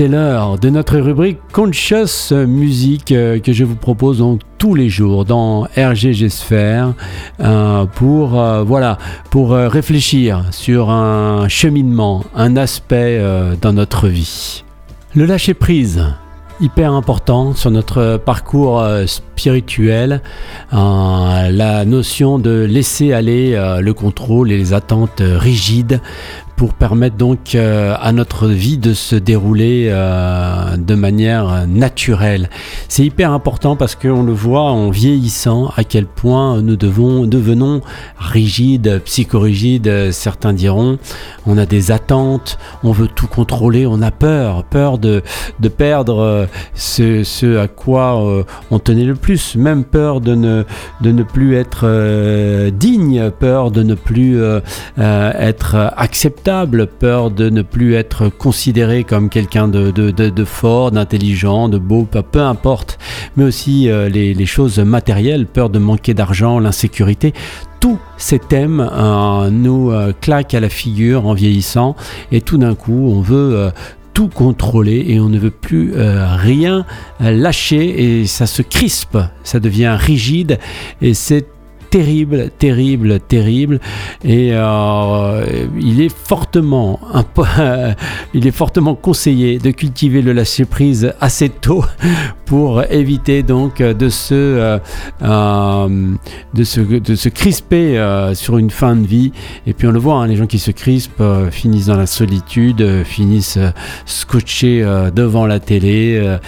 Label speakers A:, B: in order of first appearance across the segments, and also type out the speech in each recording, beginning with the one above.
A: c'est l'heure de notre rubrique Conscious Music euh, que je vous propose donc tous les jours dans RGG Sphere euh, pour euh, voilà pour réfléchir sur un cheminement, un aspect dans notre vie. Le lâcher prise, hyper important sur notre parcours spirituel, la notion de laisser aller le contrôle et les attentes rigides pour permettre donc euh, à notre vie de se dérouler euh, de manière naturelle. C'est hyper important parce qu'on le voit en vieillissant à quel point nous devons, devenons rigides, psychorigides, certains diront. On a des attentes, on veut tout contrôler, on a peur, peur de, de perdre euh, ce, ce, à quoi on tenait le plus, même peur de ne, de ne plus être digne, peur de ne plus être acceptable peur de ne plus être considéré comme quelqu'un de, fort, d'intelligent, de beau, peu, importe, mais aussi euh, les, choses matérielles, peur de manquer d'argent, l'insécurité. Tous ces thèmes euh, nous euh, claquent à la figure en vieillissant et tout d'un coup on veut tout contrôler et on ne veut plus rien lâcher et ça se crispe, ça devient rigide et c'est terrible, terrible, terrible. Et euh, il est fortement, il est fortement conseillé de cultiver le lâcher prise assez tôt pour éviter donc de se, euh, euh, crisper sur une fin de vie. Et puis on le voit, hein, les gens qui se crispent finissent dans la solitude, finissent scotchés devant la télé,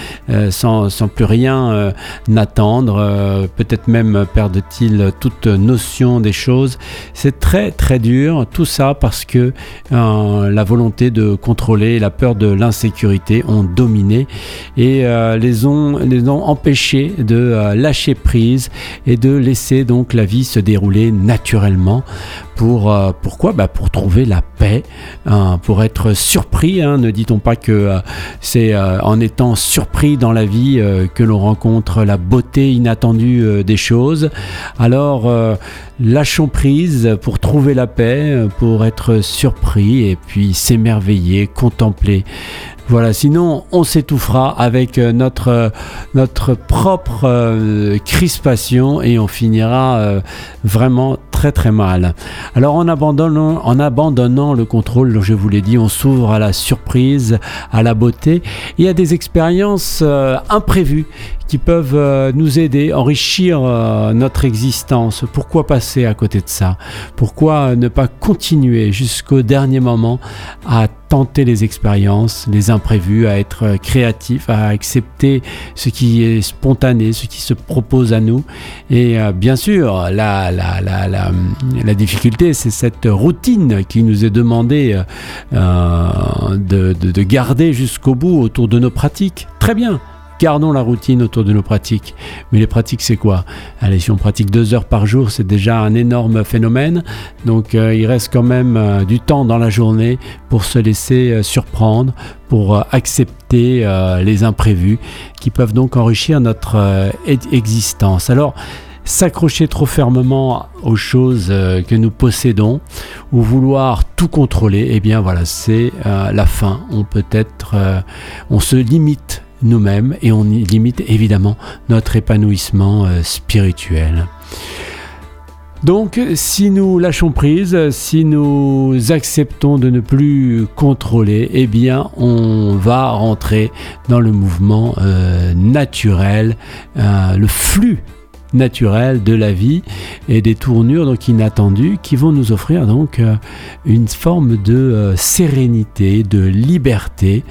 A: sans, sans, plus rien n'attendre. Peut-être même perdent-ils tout notion des choses. C'est très très dur, tout ça parce que euh, la volonté de contrôler, la peur de l'insécurité ont dominé et euh, les, ont, les ont empêchés de euh, lâcher prise et de laisser donc la vie se dérouler naturellement. Pour, pourquoi? Bah Pour trouver la paix, hein, pour être surpris. Hein. ne dit-on pas que c'est en étant surpris dans la vie que l'on rencontre la beauté inattendue des choses. Alors euh, lâchons prise pour trouver la paix, pour être surpris et puis s'émerveiller, contempler. Voilà, sinon on s'étouffera avec euh, notre, euh, notre propre crispation et on finira vraiment très très mal. Alors en abandonnant, en abandonnant le contrôle, je vous l'ai dit, on s'ouvre à la surprise, à la beauté et à des expériences imprévues qui peuvent euh, nous aider, enrichir euh, notre existence. Pourquoi passer à côté de ça? Pourquoi ne pas continuer jusqu'au dernier moment à tenter les expériences, les imprévus, à être créatif, à accepter ce qui est spontané, ce qui se propose à nous? Et euh, bien sûr, la, la, la, la difficulté, c'est cette routine qui nous est demandée de, de, de garder jusqu'au bout autour de nos pratiques. Très bien, Gardons la routine autour de nos pratiques. Mais les pratiques, c'est quoi? Allez, si on pratique deux heures par jour, c'est déjà un énorme phénomène. Donc, euh, il reste quand même euh, du temps dans la journée pour se laisser euh, surprendre, pour accepter les imprévus qui peuvent donc enrichir notre existence. Alors, s'accrocher trop fermement aux choses que nous possédons ou vouloir tout contrôler, eh bien voilà, c'est la fin. On peut être, on se limite nous-mêmes et on limite évidemment notre épanouissement euh, spirituel. Donc si nous lâchons prise, si nous acceptons de ne plus contrôler, eh bien on va rentrer dans le mouvement euh, naturel, euh, le flux naturel de la vie et des tournures donc inattendues qui vont nous offrir donc euh, une forme de euh, sérénité, de liberté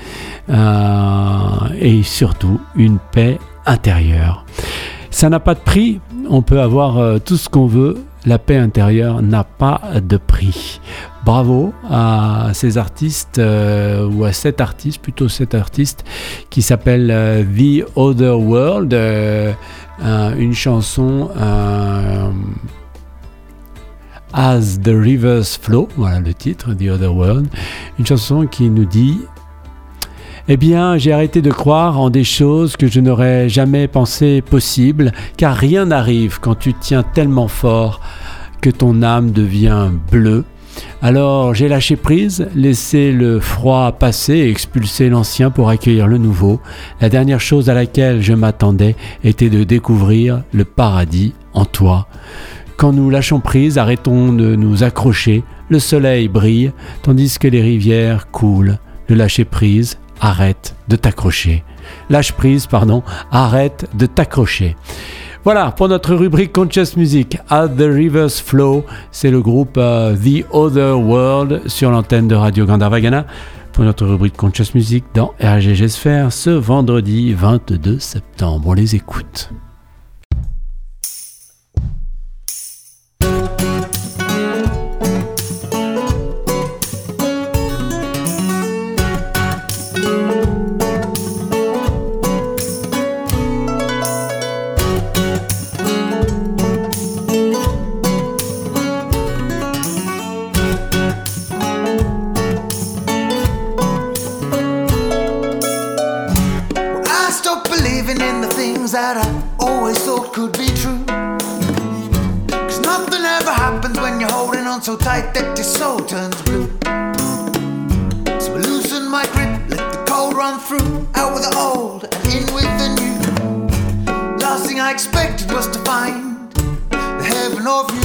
A: euh, et surtout une paix intérieure. Ça n'a pas de prix, on peut avoir tout ce qu'on veut, la paix intérieure n'a pas de prix. Bravo à ces artistes, ou à cet artiste, plutôt cet artiste, qui s'appelle The Other World. Euh, une chanson euh, As the Rivers Flow, voilà le titre, The Other World, une chanson qui nous dit eh bien, j'ai arrêté de croire en des choses que je n'aurais jamais pensé possibles, car rien n'arrive quand tu tiens tellement fort que ton âme devient bleue Alors j'ai lâché prise, laissé le froid passer et expulsé l'ancien pour accueillir le nouveau. La dernière chose à laquelle je m'attendais était de découvrir le paradis en toi. Quand nous lâchons prise, arrêtons de nous accrocher, le soleil brille, tandis que les rivières coulent. Le lâcher prise, arrête de t'accrocher. Lâche prise, pardon, arrête de t'accrocher. Voilà, pour notre rubrique Conscious Music, As the Rivers Flow, c'est le groupe euh, The Other World sur l'antenne de Radio Gandharvagana. Pour notre rubrique Conscious Music dans RGG Sphere ce vendredi 22 septembre. On les écoute.
B: things that I always thought could be true. Cause nothing ever happens when you're holding on so tight that your soul turns blue. So I loosen my grip, let the cold run through. Out with the old and in with the new. Last thing I expected was to find the heaven of you.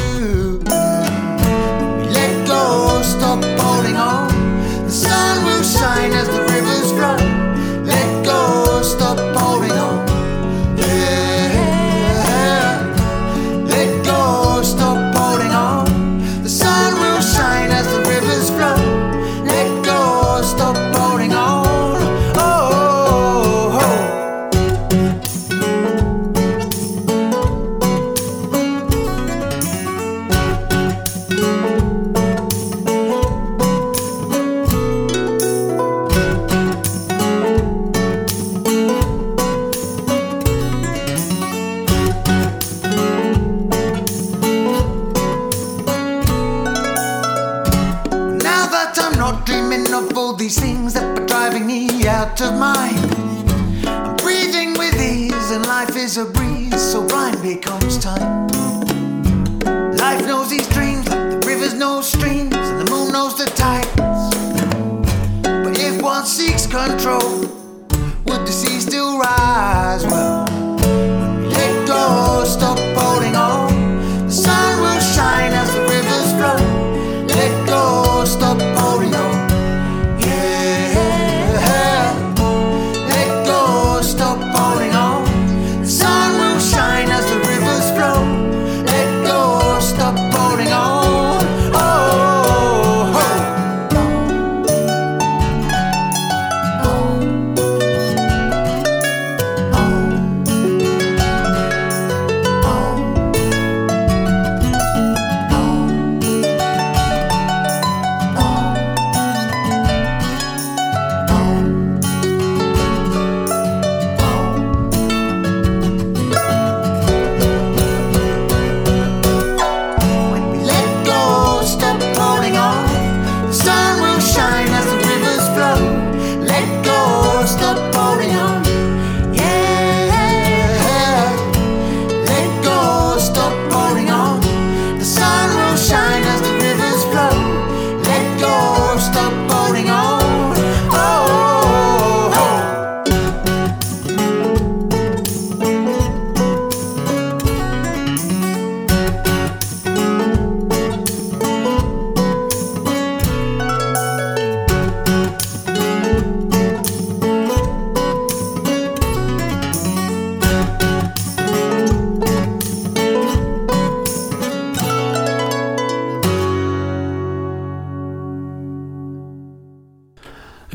B: dreaming of all these things that are driving me out of mind. I'm breathing with ease, and life is a breeze, so blind becomes time. Life knows these dreams, like the rivers know streams, and the moon knows the tides. But if one seeks control,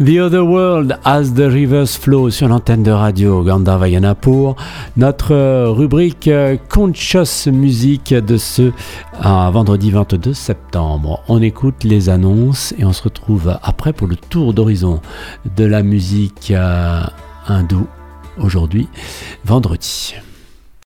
A: Other World as the Rivers Flow sur l'antenne de radio Gandharvayana pour notre euh, rubrique euh, Conscious Music de ce vendredi 22 septembre. On écoute les annonces et on se retrouve après pour le tour d'horizon de la musique euh, hindoue aujourd'hui, vendredi.